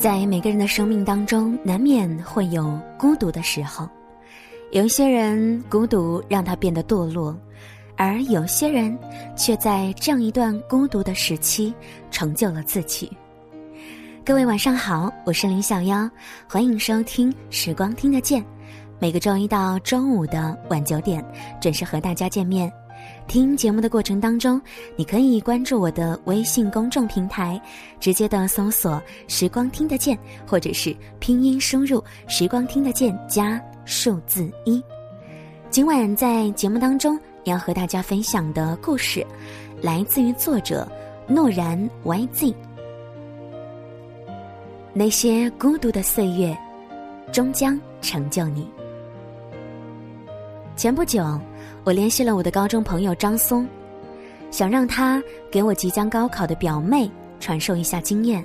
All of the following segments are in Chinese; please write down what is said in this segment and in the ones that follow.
在每个人的生命当中，难免会有孤独的时候。有一些人孤独让他变得堕落，而有些人却在这样一段孤独的时期成就了自己。各位晚上好，我是林小妖，欢迎收听《时光听得见》，每个周一到周五的晚九点准时和大家见面。听节目的过程当中，你可以关注我的微信公众平台，直接的搜索“时光听得见”，或者是拼音输入“时光听得见”加数字一。今晚在节目当中要和大家分享的故事，来自于作者诺然 YZ。那些孤独的岁月，终将成就你。前不久。我联系了我的高中朋友张松，想让他给我即将高考的表妹传授一下经验。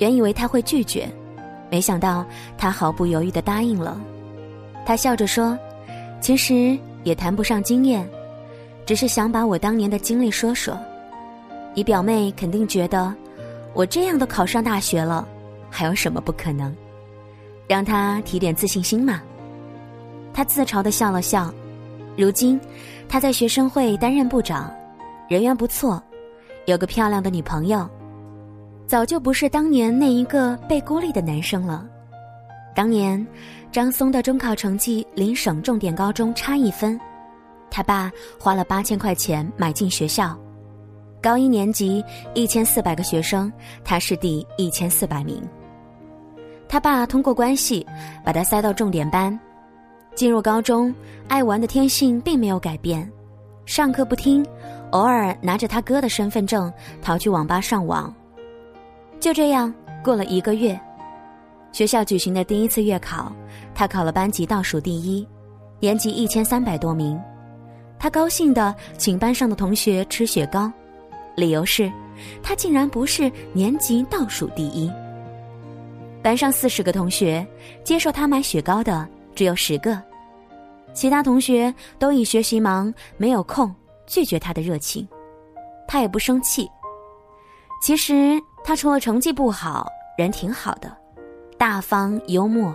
原以为他会拒绝，没想到他毫不犹豫的答应了。他笑着说：“其实也谈不上经验，只是想把我当年的经历说说。你表妹肯定觉得，我这样都考上大学了，还有什么不可能？让他提点自信心嘛。”他自嘲的笑了笑。如今，他在学生会担任部长，人缘不错，有个漂亮的女朋友，早就不是当年那一个被孤立的男生了。当年，张松的中考成绩离省重点高中差一分，他爸花了八千块钱买进学校，高一年级一千四百个学生，他是第一千四百名。他爸通过关系把他塞到重点班。进入高中，爱玩的天性并没有改变，上课不听，偶尔拿着他哥的身份证逃去网吧上网。就这样过了一个月，学校举行的第一次月考，他考了班级倒数第一，年级一千三百多名。他高兴的请班上的同学吃雪糕，理由是，他竟然不是年级倒数第一。班上四十个同学，接受他买雪糕的。只有十个，其他同学都以学习忙没有空拒绝他的热情，他也不生气。其实他除了成绩不好，人挺好的，大方幽默，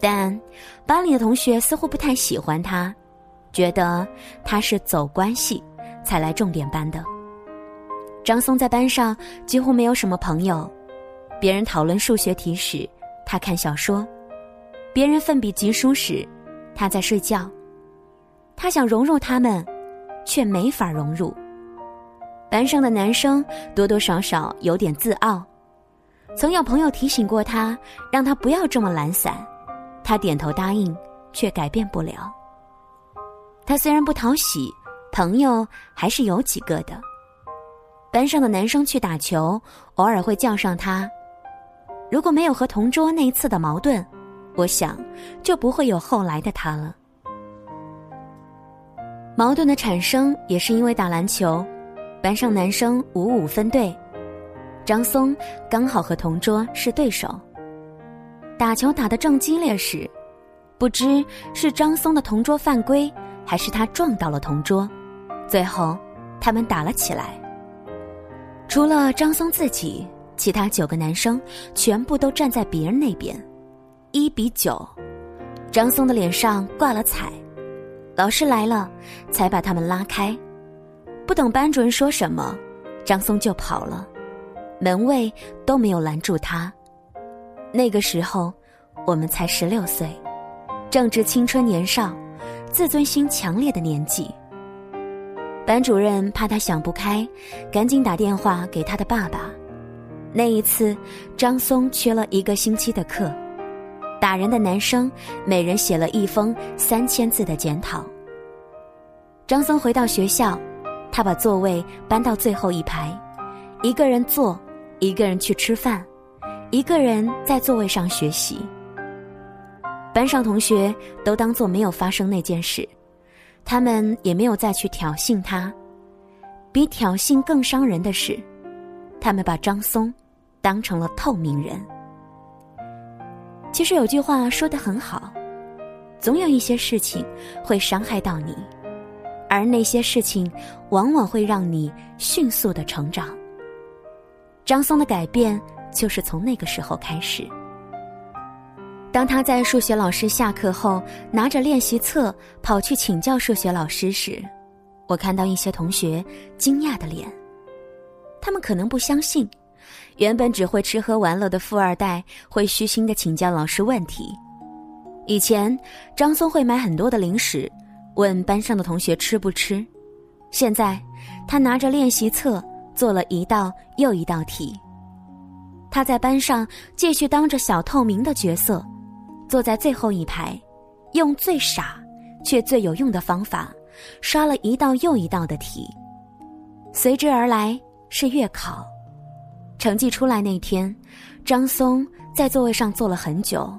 但班里的同学似乎不太喜欢他，觉得他是走关系才来重点班的。张松在班上几乎没有什么朋友，别人讨论数学题时，他看小说。别人奋笔疾书时，他在睡觉。他想融入他们，却没法融入。班上的男生多多少少有点自傲，曾有朋友提醒过他，让他不要这么懒散。他点头答应，却改变不了。他虽然不讨喜，朋友还是有几个的。班上的男生去打球，偶尔会叫上他。如果没有和同桌那一次的矛盾。我想，就不会有后来的他了。矛盾的产生也是因为打篮球，班上男生五五分队，张松刚好和同桌是对手。打球打得正激烈时，不知是张松的同桌犯规，还是他撞到了同桌，最后他们打了起来。除了张松自己，其他九个男生全部都站在别人那边。一比九，张松的脸上挂了彩。老师来了，才把他们拉开。不等班主任说什么，张松就跑了，门卫都没有拦住他。那个时候，我们才十六岁，正值青春年少、自尊心强烈的年纪。班主任怕他想不开，赶紧打电话给他的爸爸。那一次，张松缺了一个星期的课。打人的男生每人写了一封三千字的检讨。张松回到学校，他把座位搬到最后一排，一个人坐，一个人去吃饭，一个人在座位上学习。班上同学都当作没有发生那件事，他们也没有再去挑衅他。比挑衅更伤人的是，他们把张松当成了透明人。其实有句话说的很好，总有一些事情会伤害到你，而那些事情往往会让你迅速的成长。张松的改变就是从那个时候开始。当他在数学老师下课后拿着练习册跑去请教数学老师时，我看到一些同学惊讶的脸。他们可能不相信，原本只会吃喝玩乐的富二代会虚心的请教老师问题。以前张松会买很多的零食，问班上的同学吃不吃。现在他拿着练习册做了一道又一道题。他在班上继续当着小透明的角色，坐在最后一排，用最傻却最有用的方法刷了一道又一道的题。随之而来是月考，成绩出来那天，张松在座位上坐了很久。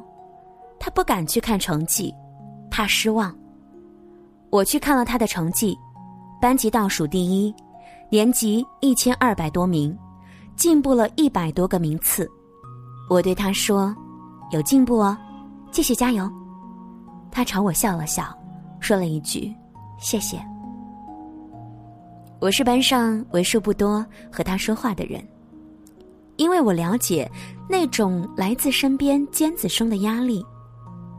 他不敢去看成绩，怕失望。我去看了他的成绩，班级倒数第一，年级一千二百多名，进步了一百多个名次。我对他说：“有进步哦，继续加油。”他朝我笑了笑，说了一句：“谢谢。”我是班上为数不多和他说话的人，因为我了解那种来自身边尖子生的压力。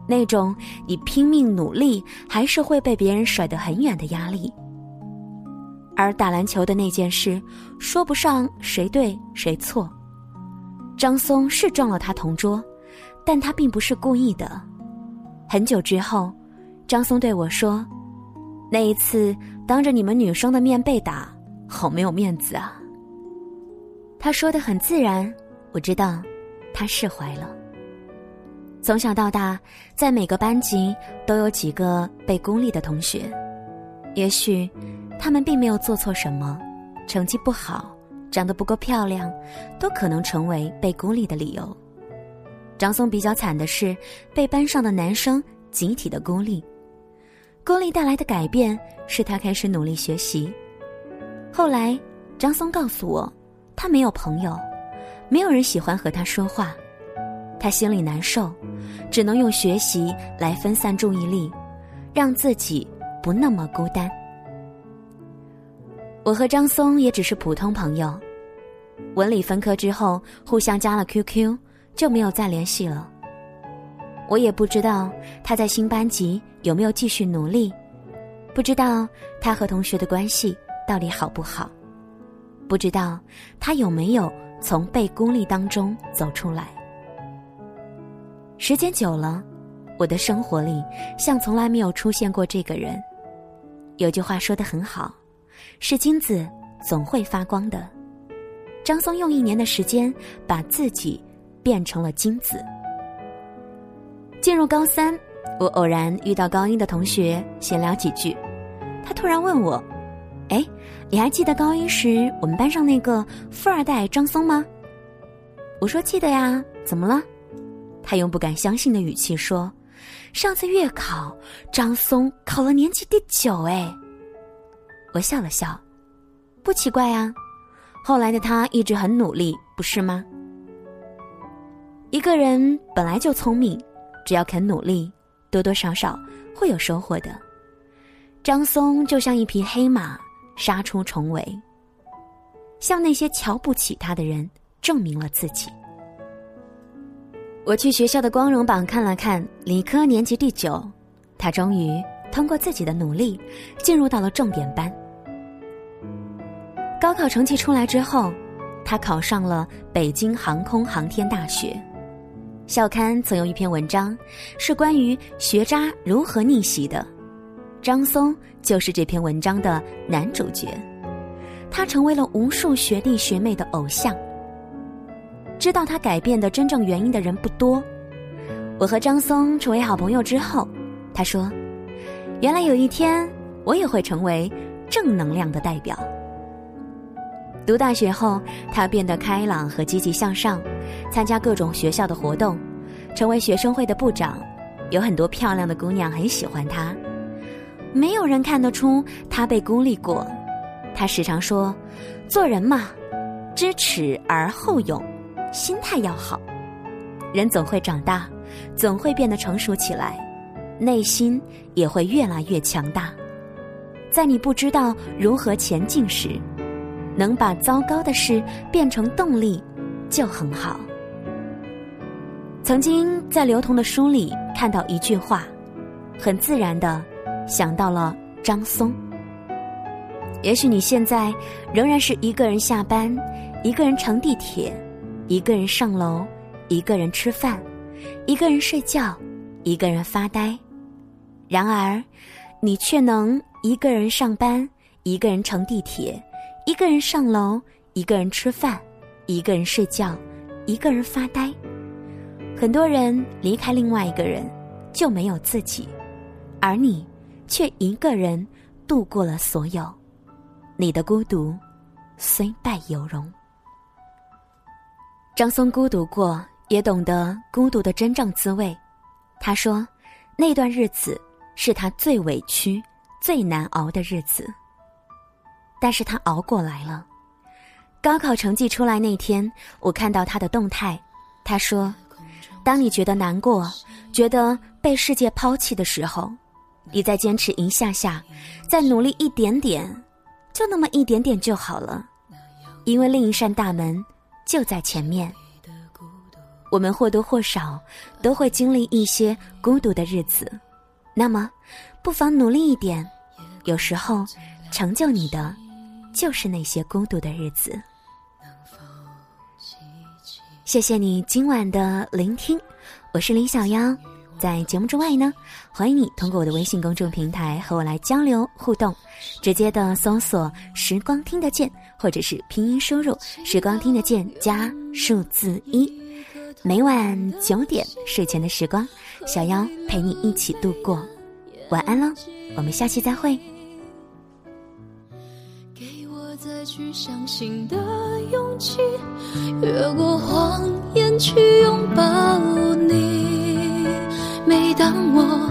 那种你拼命努力还是会被别人甩得很远的压力，而打篮球的那件事，说不上谁对谁错。张松是撞了他同桌，但他并不是故意的。很久之后，张松对我说：“那一次当着你们女生的面被打，好没有面子啊。”他说的很自然，我知道，他释怀了。从小到大，在每个班级都有几个被孤立的同学，也许他们并没有做错什么，成绩不好，长得不够漂亮，都可能成为被孤立的理由。张松比较惨的是被班上的男生集体的孤立，孤立带来的改变是他开始努力学习。后来，张松告诉我，他没有朋友，没有人喜欢和他说话。他心里难受，只能用学习来分散注意力，让自己不那么孤单。我和张松也只是普通朋友，文理分科之后互相加了 QQ，就没有再联系了。我也不知道他在新班级有没有继续努力，不知道他和同学的关系到底好不好，不知道他有没有从被孤立当中走出来。时间久了，我的生活里像从来没有出现过这个人。有句话说的很好，是金子总会发光的。张松用一年的时间把自己变成了金子。进入高三，我偶然遇到高一的同学，闲聊几句，他突然问我：“哎，你还记得高一时我们班上那个富二代张松吗？”我说：“记得呀，怎么了？”他用不敢相信的语气说：“上次月考，张松考了年级第九。”哎，我笑了笑，不奇怪啊。后来的他一直很努力，不是吗？一个人本来就聪明，只要肯努力，多多少少会有收获的。张松就像一匹黑马，杀出重围，向那些瞧不起他的人证明了自己。我去学校的光荣榜看了看，理科年级第九，他终于通过自己的努力进入到了重点班。高考成绩出来之后，他考上了北京航空航天大学。校刊曾有一篇文章，是关于学渣如何逆袭的，张松就是这篇文章的男主角，他成为了无数学弟学妹的偶像。知道他改变的真正原因的人不多。我和张松成为好朋友之后，他说：“原来有一天我也会成为正能量的代表。”读大学后，他变得开朗和积极向上，参加各种学校的活动，成为学生会的部长，有很多漂亮的姑娘很喜欢他。没有人看得出他被孤立过。他时常说：“做人嘛，知耻而后勇。”心态要好，人总会长大，总会变得成熟起来，内心也会越来越强大。在你不知道如何前进时，能把糟糕的事变成动力，就很好。曾经在刘同的书里看到一句话，很自然的想到了张松。也许你现在仍然是一个人下班，一个人乘地铁，一个人上楼，一个人吃饭，一个人睡觉，一个人发呆。然而，你却能一个人上班，一个人乘地铁，一个人上楼，一个人吃饭，一个人睡觉，一个人发呆。很多人离开另外一个人，就没有自己，而你却一个人度过了所有。你的孤独，虽败犹荣。张松孤独过，也懂得孤独的真正滋味。他说，那段日子是他最委屈、最难熬的日子。但是他熬过来了。高考成绩出来那天，我看到他的动态，他说：“当你觉得难过、觉得被世界抛弃的时候，你再坚持一下下，再努力一点点。”就那么一点点就好了，因为另一扇大门就在前面。我们或多或少都会经历一些孤独的日子，那么不妨努力一点。有时候，成就你的就是那些孤独的日子。谢谢你今晚的聆听，我是林小妖。在节目之外呢，欢迎你通过我的微信公众平台和我来交流互动，直接的搜索“时光听得见”或者是拼音输入“时光听得见”加数字一。每晚九点睡前的时光，小妖陪你一起度过。晚安喽，我们下期再会。给我再去相信的勇气，越过谎言去拥抱你。每当我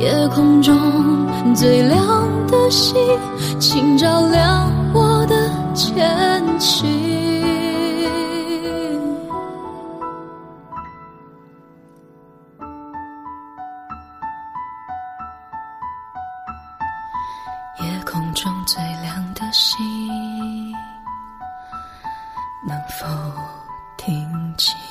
夜空中最亮的星，请照亮我的前行。夜空中最亮的星，能否听清？